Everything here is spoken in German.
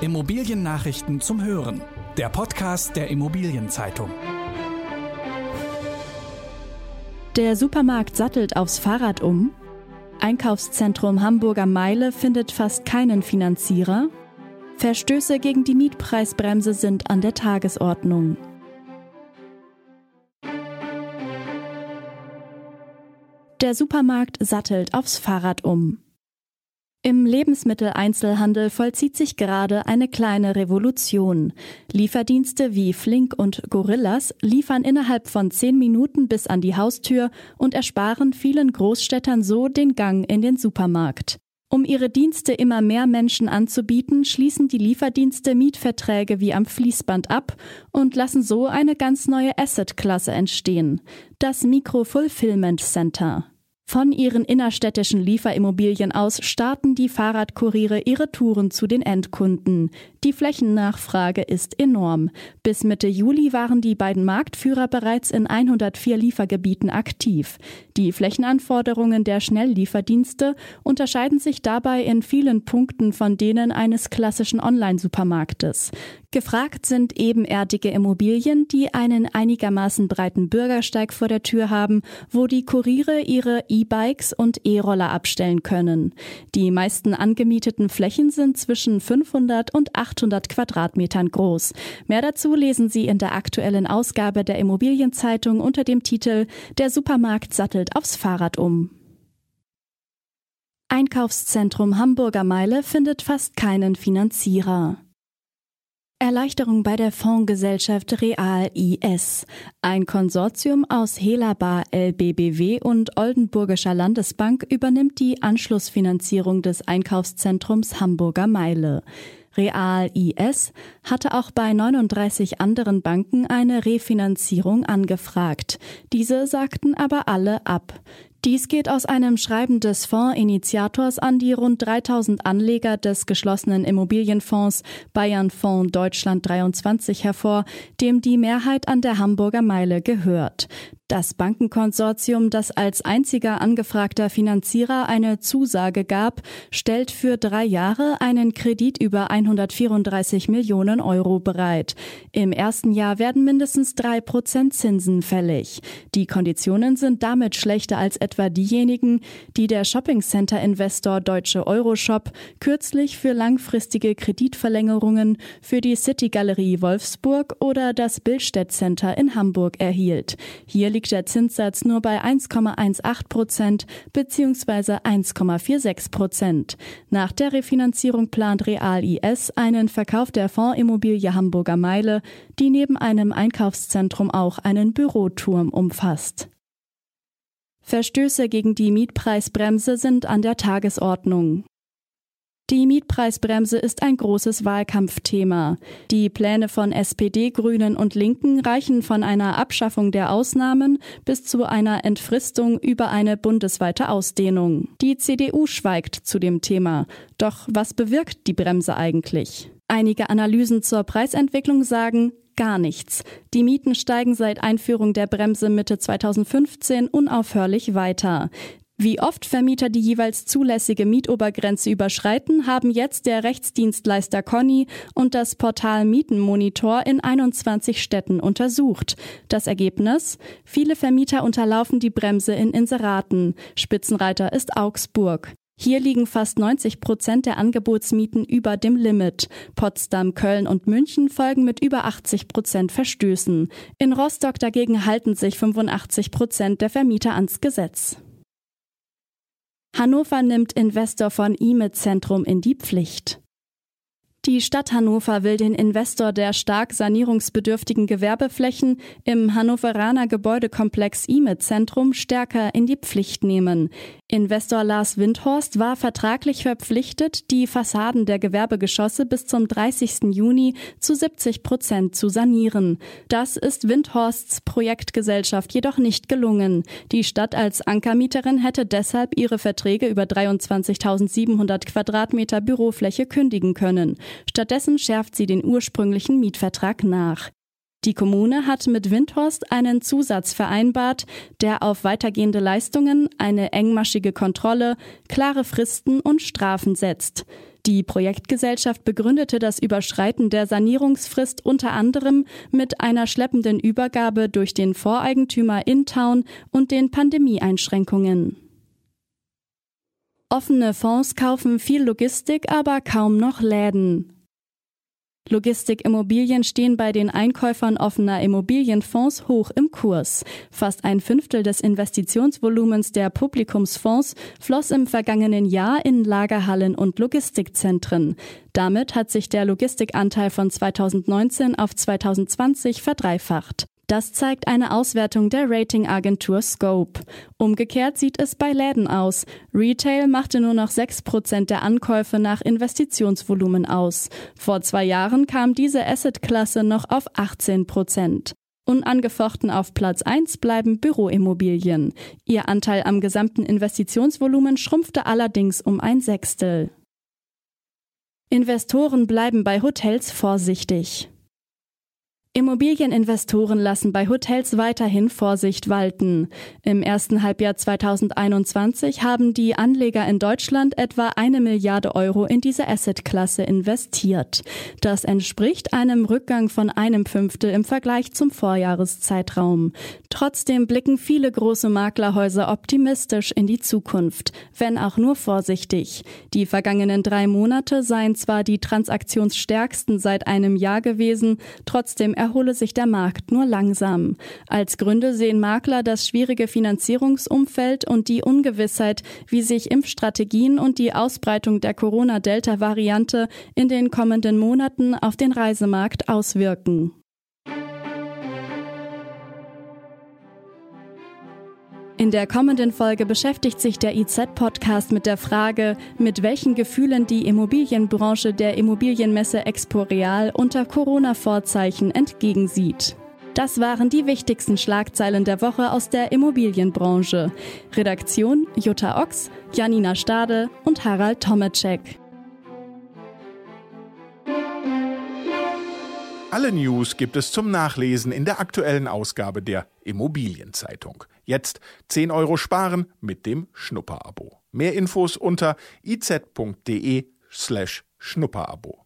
Immobiliennachrichten zum Hören. Der Podcast der Immobilienzeitung. Der Supermarkt sattelt aufs Fahrrad um. Einkaufszentrum Hamburger Meile findet fast keinen Finanzierer. Verstöße gegen die Mietpreisbremse sind an der Tagesordnung. Der Supermarkt sattelt aufs Fahrrad um. Im Lebensmitteleinzelhandel vollzieht sich gerade eine kleine Revolution. Lieferdienste wie Flink und Gorillas liefern innerhalb von zehn Minuten bis an die Haustür und ersparen vielen Großstädtern so den Gang in den Supermarkt. Um ihre Dienste immer mehr Menschen anzubieten, schließen die Lieferdienste Mietverträge wie am Fließband ab und lassen so eine ganz neue Asset-Klasse entstehen. Das Micro-Fulfillment Center. Von ihren innerstädtischen Lieferimmobilien aus starten die Fahrradkuriere ihre Touren zu den Endkunden. Die Flächennachfrage ist enorm. Bis Mitte Juli waren die beiden Marktführer bereits in 104 Liefergebieten aktiv. Die Flächenanforderungen der Schnelllieferdienste unterscheiden sich dabei in vielen Punkten von denen eines klassischen Online-Supermarktes. Gefragt sind ebenerdige Immobilien, die einen einigermaßen breiten Bürgersteig vor der Tür haben, wo die Kuriere ihre E-Bikes und E-Roller abstellen können. Die meisten angemieteten Flächen sind zwischen 500 und 800 Quadratmetern groß. Mehr dazu lesen Sie in der aktuellen Ausgabe der Immobilienzeitung unter dem Titel Der Supermarkt sattelt aufs Fahrrad um. Einkaufszentrum Hamburger Meile findet fast keinen Finanzierer. Erleichterung bei der Fondsgesellschaft Real IS. Ein Konsortium aus Helaba LBBW und Oldenburgischer Landesbank übernimmt die Anschlussfinanzierung des Einkaufszentrums Hamburger Meile. Real IS hatte auch bei 39 anderen Banken eine Refinanzierung angefragt. Diese sagten aber alle ab. Dies geht aus einem Schreiben des Fondsinitiators an die rund 3000 Anleger des geschlossenen Immobilienfonds Bayern Fonds Deutschland 23 hervor, dem die Mehrheit an der Hamburger Meile gehört. Das Bankenkonsortium, das als einziger angefragter Finanzierer eine Zusage gab, stellt für drei Jahre einen Kredit über 134 Millionen Euro bereit. Im ersten Jahr werden mindestens drei Prozent Zinsen fällig. Die Konditionen sind damit schlechter als etwa diejenigen, die der Shoppingcenter-Investor Deutsche Euroshop kürzlich für langfristige Kreditverlängerungen für die City Galerie Wolfsburg oder das Billstedt Center in Hamburg erhielt. Hier liegt der Zinssatz nur bei 1,18 Prozent bzw. 1,46 Prozent. Nach der Refinanzierung plant Real IS einen Verkauf der Fondsimmobilie Hamburger Meile, die neben einem Einkaufszentrum auch einen Büroturm umfasst. Verstöße gegen die Mietpreisbremse sind an der Tagesordnung. Die Mietpreisbremse ist ein großes Wahlkampfthema. Die Pläne von SPD, Grünen und Linken reichen von einer Abschaffung der Ausnahmen bis zu einer Entfristung über eine bundesweite Ausdehnung. Die CDU schweigt zu dem Thema. Doch was bewirkt die Bremse eigentlich? Einige Analysen zur Preisentwicklung sagen, gar nichts. Die Mieten steigen seit Einführung der Bremse Mitte 2015 unaufhörlich weiter. Wie oft Vermieter die jeweils zulässige Mietobergrenze überschreiten, haben jetzt der Rechtsdienstleister Conny und das Portal Mietenmonitor in 21 Städten untersucht. Das Ergebnis? Viele Vermieter unterlaufen die Bremse in Inseraten. Spitzenreiter ist Augsburg. Hier liegen fast 90 Prozent der Angebotsmieten über dem Limit. Potsdam, Köln und München folgen mit über 80 Prozent Verstößen. In Rostock dagegen halten sich 85 Prozent der Vermieter ans Gesetz. Hannover nimmt Investor von IME Zentrum in die Pflicht. Die Stadt Hannover will den Investor der stark sanierungsbedürftigen Gewerbeflächen im Hannoveraner Gebäudekomplex IME Zentrum stärker in die Pflicht nehmen. Investor Lars Windhorst war vertraglich verpflichtet, die Fassaden der Gewerbegeschosse bis zum 30. Juni zu 70 Prozent zu sanieren. Das ist Windhorsts Projektgesellschaft jedoch nicht gelungen. Die Stadt als Ankermieterin hätte deshalb ihre Verträge über 23.700 Quadratmeter Bürofläche kündigen können. Stattdessen schärft sie den ursprünglichen Mietvertrag nach. Die Kommune hat mit Windhorst einen Zusatz vereinbart, der auf weitergehende Leistungen, eine engmaschige Kontrolle, klare Fristen und Strafen setzt. Die Projektgesellschaft begründete das Überschreiten der Sanierungsfrist unter anderem mit einer schleppenden Übergabe durch den Voreigentümer Intown und den Pandemieeinschränkungen. Offene Fonds kaufen viel Logistik, aber kaum noch Läden. Logistikimmobilien stehen bei den Einkäufern offener Immobilienfonds hoch im Kurs. Fast ein Fünftel des Investitionsvolumens der Publikumsfonds floss im vergangenen Jahr in Lagerhallen und Logistikzentren. Damit hat sich der Logistikanteil von 2019 auf 2020 verdreifacht. Das zeigt eine Auswertung der Ratingagentur Scope. Umgekehrt sieht es bei Läden aus. Retail machte nur noch 6% der Ankäufe nach Investitionsvolumen aus. Vor zwei Jahren kam diese Assetklasse noch auf 18%. Unangefochten auf Platz 1 bleiben Büroimmobilien. Ihr Anteil am gesamten Investitionsvolumen schrumpfte allerdings um ein Sechstel. Investoren bleiben bei Hotels vorsichtig. Immobilieninvestoren lassen bei Hotels weiterhin Vorsicht walten. Im ersten Halbjahr 2021 haben die Anleger in Deutschland etwa eine Milliarde Euro in diese Assetklasse investiert. Das entspricht einem Rückgang von einem Fünftel im Vergleich zum Vorjahreszeitraum. Trotzdem blicken viele große Maklerhäuser optimistisch in die Zukunft, wenn auch nur vorsichtig. Die vergangenen drei Monate seien zwar die transaktionsstärksten seit einem Jahr gewesen, trotzdem erhole sich der Markt nur langsam. Als Gründe sehen Makler das schwierige Finanzierungsumfeld und die Ungewissheit, wie sich Impfstrategien und die Ausbreitung der Corona-Delta-Variante in den kommenden Monaten auf den Reisemarkt auswirken. In der kommenden Folge beschäftigt sich der IZ-Podcast mit der Frage, mit welchen Gefühlen die Immobilienbranche der Immobilienmesse Expo Real unter Corona-Vorzeichen entgegensieht. Das waren die wichtigsten Schlagzeilen der Woche aus der Immobilienbranche. Redaktion Jutta Ochs, Janina Stade und Harald Tomacek. Alle News gibt es zum Nachlesen in der aktuellen Ausgabe der Immobilienzeitung. Jetzt 10 Euro sparen mit dem Schnupperabo. Mehr Infos unter iz.de slash Schnupperabo.